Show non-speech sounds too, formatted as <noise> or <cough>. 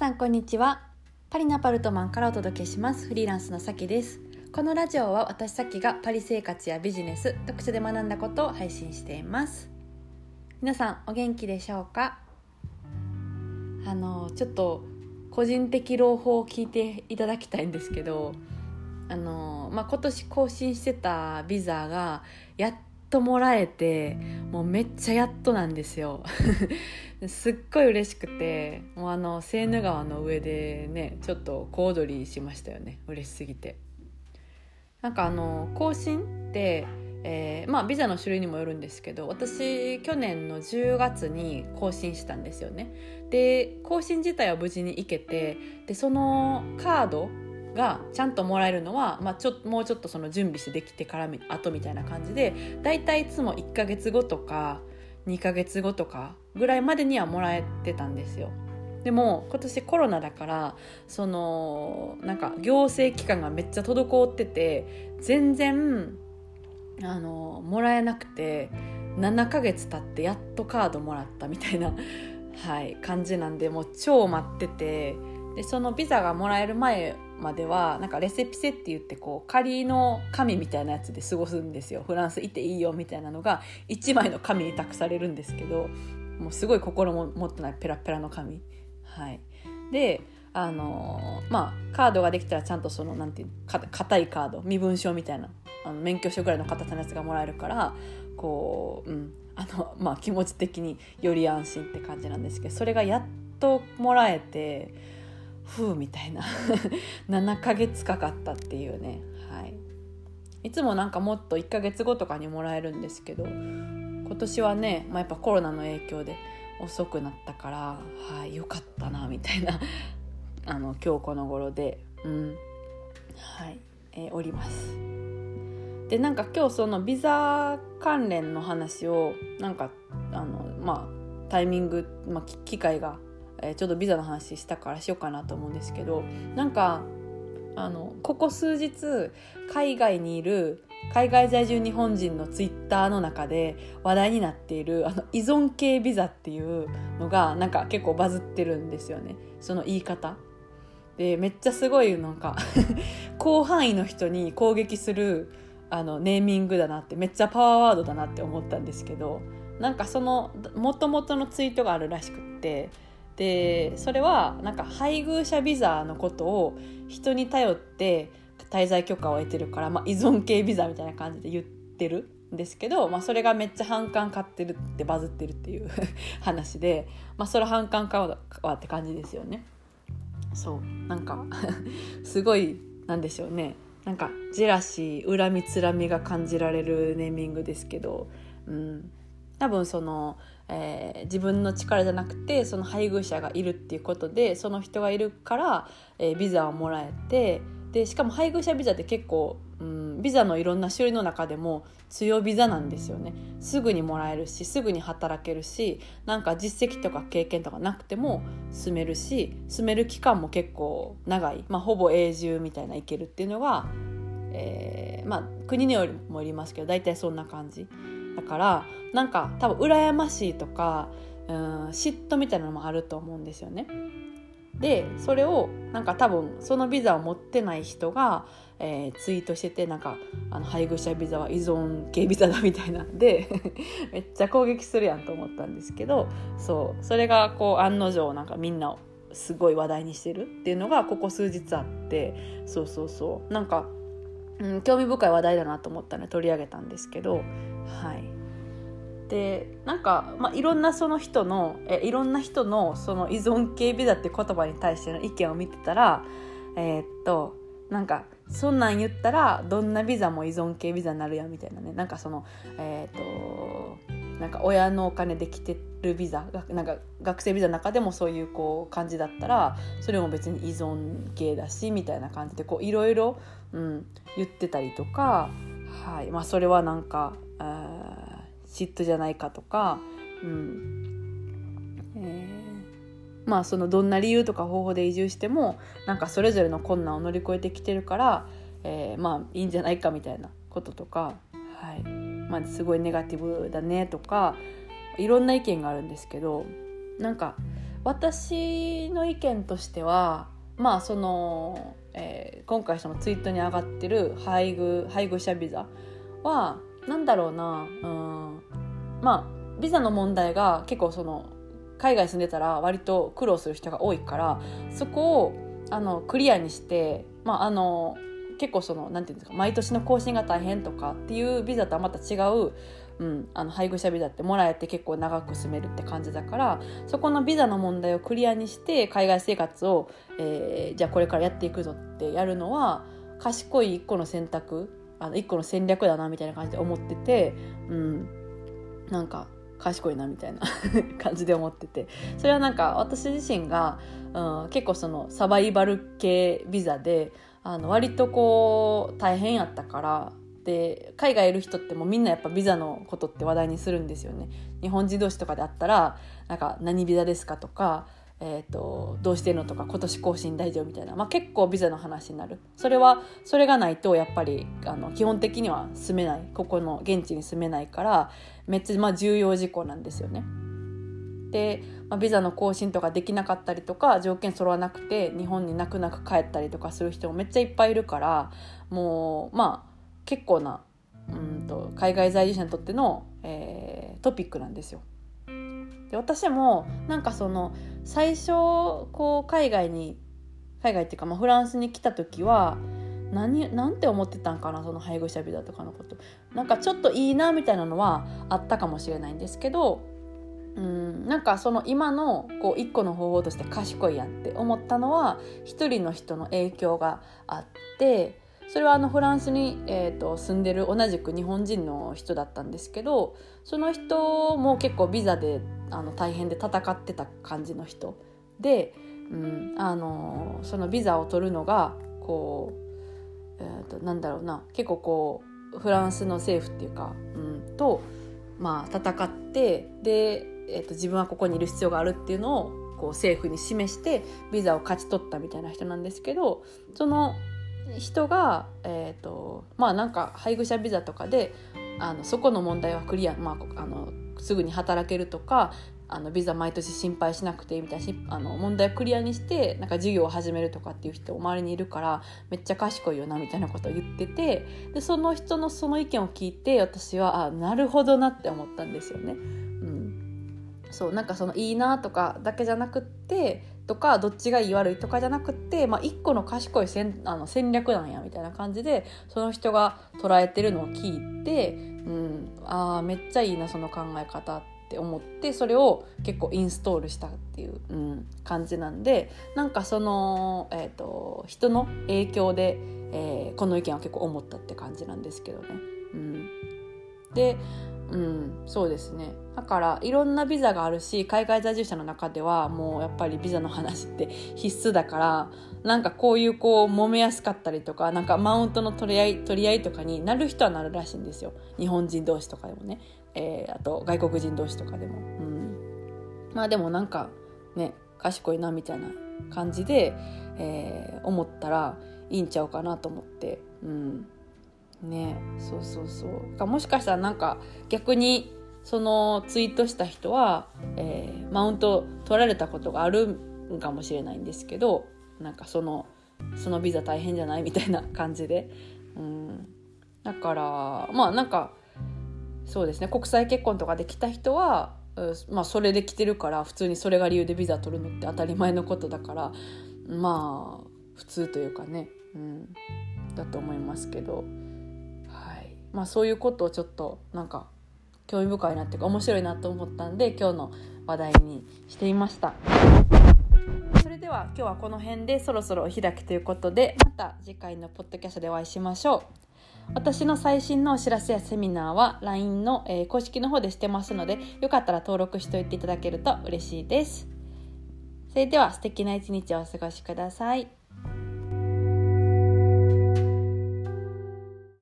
さんこんにちは。パリのアパルトマンからお届けします。フリーランスのさきです。このラジオは私さきがパリ生活やビジネス読書で学んだことを配信しています。皆さんお元気でしょうか？あのちょっと個人的朗報を聞いていただきたいんですけどあの、まあ、今年更新してたビザがやっともらえてもうめっちゃやっとなんですよ。<laughs> すっごい嬉しくてもうあのセーヌ川の上でねちょっと小躍りしましたよね。嬉しすぎて。なんかあの更新って、えー、まあビザの種類にもよるんですけど私去年の10月に更新したんですよね。で更新自体は無事に行けてでそのカードがちゃんともらえるのは、まあ、ちょもうちょっとその準備してできてから後みたいな感じで大体いつも1ヶ月後とか2ヶ月後とかぐらいまでにはもらえてたんですよ。でも今年コロナだからそのなんか行政機関がめっちゃ滞ってて全然あのもらえなくて7ヶ月経ってやっとカードもらったみたいな、はい、感じなんでもう超待っててでそのビザがもらえる前まではなんかレセピセって言ってこう仮の紙みたいなやつで過ごすんですよ。フランスいていいよみたいなのが1枚の紙に託されるんですけどもうすごい心も持ってないペラペラの紙はい。であの、まあカードができたらちゃんとそのなんていう硬いカード身分証みたいなあの免許証ぐらいの硬さのやつがもらえるからこううん。あのまあ気持ち的により安心って感じなんですけどそれがやっともらえてふうみたいな。<laughs> 7ヶ月かかったっていうね。はい。いつもなんかもっと1ヶ月後とかにもらえるんですけど今年はね、まあ、やっぱコロナの影響で遅くなったからはい、よかったなみたいな。<laughs> あの今日この頃で。うん。はい、えー、おります。でなんか今日そのビザ関連の話をなんかあのまあタイミング、まあ、機会がえー、ちょっとビザの話したからしようかなと思うんですけどなんかあのここ数日海外にいる海外在住日本人のツイッターの中で話題になっているあの依存系ビザっていうのがなんか結構バズってるんですよねその言い方。でめっちゃすごいなんか <laughs> 広範囲の人に攻撃するあのネーミングだなってめっちゃパワーワードだなって思ったんですけどなんかそのもともとのツイートがあるらしくってでそれはなんか配偶者ビザのことを人に頼って滞在許可を得てるから、まあ、依存系ビザみたいな感じで言ってる。んですけど、まあ、それがめっちゃ反感買ってるってバズってるっていう <laughs> 話で、まあ、それ反感買うわって感じですよね。そう。なんか <laughs> すごいなんでしょうね。なんかジェラシー恨みつらみが感じられるネーミングですけど、うん、多分そのえー、自分の力じゃなくてその配偶者がいるっていうことでその人がいるから、えー、ビザをもらえてでしかも配偶者ビザって結構、うん、ビザのいろんな種類の中でも強ビザなんですよねすぐにもらえるしすぐに働けるしなんか実績とか経験とかなくても住めるし住める期間も結構長い、まあ、ほぼ永住みたいないけるっていうのが、えー、まあ国によりもよりますけど大体そんな感じ。だからなんか多分羨ましいとかうん嫉妬みたいなのもあると思うんですよね。でそれをなんか多分そのビザを持ってない人が、えー、ツイートしててなんかあの配偶者ビザは依存系ビザだみたいなんで <laughs> めっちゃ攻撃するやんと思ったんですけどそうそれがこう案の定なんかみんなすごい話題にしてるっていうのがここ数日あってそうそうそうなんか、うん、興味深い話題だなと思ったので取り上げたんですけど。はい。でなんか、まあ、いろんなその人のえいろんな人のその依存系ビザって言葉に対しての意見を見てたらえー、っとなんかそんなん言ったらどんなビザも依存系ビザになるやんみたいなね。なんかそのえー、っとなんか親のお金で来てるビザなんか学生ビザの中でもそういうこう感じだったらそれも別に依存系だしみたいな感じでいろいろ言ってたりとか、はい。まあ、それはなんか嫉妬じゃないかとか、うん。えー、まあそのどんな理由とか方法で移住してもなんかそれぞれの困難を乗り越えてきてるから、えー、まあいいんじゃないかみたいなこととか、はい。まあ、すごいネガティブだねとかいろんな意見があるんですけどなんか私の意見としてはまあその、えー、今回そのツイートに上がってる配偶配偶者ビザは何だろうなうんまあビザの問題が結構その海外住んでたら割と苦労する人が多いからそこをあのクリアにして、まあ、あの結構そのなんていうんですか毎年の更新が大変とかっていうビザとはまた違う、うん、あの配偶者ビザってもらえて結構長く住めるって感じだからそこのビザの問題をクリアにして海外生活を、えー、じゃあこれからやっていくぞってやるのは賢い一個の選択あの一個の戦略だなみたいな感じで思ってて、うん、なんか賢いなみたいな <laughs> 感じで思ってて。それはなんか私自身が、うん、結構そのサバイバル系ビザであの割とこう大変やったからで海外いる人ってもみんなやっぱビザのことって話題にするんですよね。日本人同士とかであったらなんか何ビザですかとかえーと、どうしてるのとか今年更新大丈夫みたいな、まあ、結構ビザの話になるそれはそれがないとやっぱりあの基本的には住めないここの現地に住めないからめっちゃまあ重要事項なんですよね。で、まあ、ビザの更新とかできなかったりとか条件揃わなくて日本に泣く泣く帰ったりとかする人もめっちゃいっぱいいるからもうまあ結構なうんと海外在住者にとっての、えー、トピックなんですよ。で私もなんかその最初こう海外に海外っていうか、まあ、フランスに来た時は何なんて思ってたんかなその配偶者ビザとかのことなんかちょっといいなみたいなのはあったかもしれないんですけどうん。なんかその今のこう一個の方法として賢いやって思ったのは一人の人の影響があってそれはあのフランスに、えーと、住んでる同じく日本人の人だったんですけどその人も結構ビザであの大変で戦ってた感じの人で、うん、あのそのビザを取るのがこう、えーと、なんだろうな。結構こうフランスの政府っていうか、うん、と、まあ、戦ってで、えーと自分はここにいる必要があるっていうのをこう政府に示してビザを勝ち取ったみたいな人なんですけどその人が、えーとまあなんか配偶者ビザとかであのそこの問題はクリア、まあ、あのすぐに働けるとかあのビザ毎年心配しなくてみたいなあの問題をクリアにしてなんか授業を始めるとかっていう人周りにいるからめっちゃ賢いよなみたいなことを言っててでその人のその意見を聞いて私はあなるほどなって思ったんですよね。そうなんかそのいいなとかだけじゃなくってとかどっちがいい悪いとかじゃなくって、まあ、一個の賢い戦あの戦略なんやみたいな感じでその人が捉えてるのを聞いて、うん、ああめっちゃいいなその考え方って思ってそれを結構インストールしたっていう、うん、感じなんでなんかその、えーと、人の影響で、えー、この意見は結構思ったって感じなんですけどね。うん、でうん、そうですね。だからいろんなビザがあるし海外在住者の中ではもうやっぱりビザの話って <laughs> 必須だからなんかこういうこう揉めやすかったりとかなんかマウントの取り合い取り合いとかになる人はなるらしいんですよ。日本人同士とかでもね、えー、あと外国人同士とかでも、うん、まあでもなんかね賢いなみたいな感じで、えー、思ったらいいんちゃうかなと思って、うん、ねそうそうそう。もしかしたらなんか逆にそのツイートした人は、えー、マウント取られたことがあるかもしれないんですけどなんかそのそのビザ大変じゃないみたいな感じで、うん、だからまあなんかそうですね。国際結婚とかで来た人は、まあ、それで来てるから普通にそれが理由でビザ取るのって当たり前のことだからまあ普通というかね、うん、だと思いますけど。まあ、そういうことをちょっとなんか興味深いなっていうか面白いなと思ったんで今日の話題にしていました。それでは今日はこの辺でそろそろお開きということでまた次回のポッドキャストでお会いしましょう。私の最新のお知らせやセミナーは LINE の、えー、公式の方でしてますのでよかったら登録しておいていただけると嬉しいです。それでは素敵な一日をお過ごしください。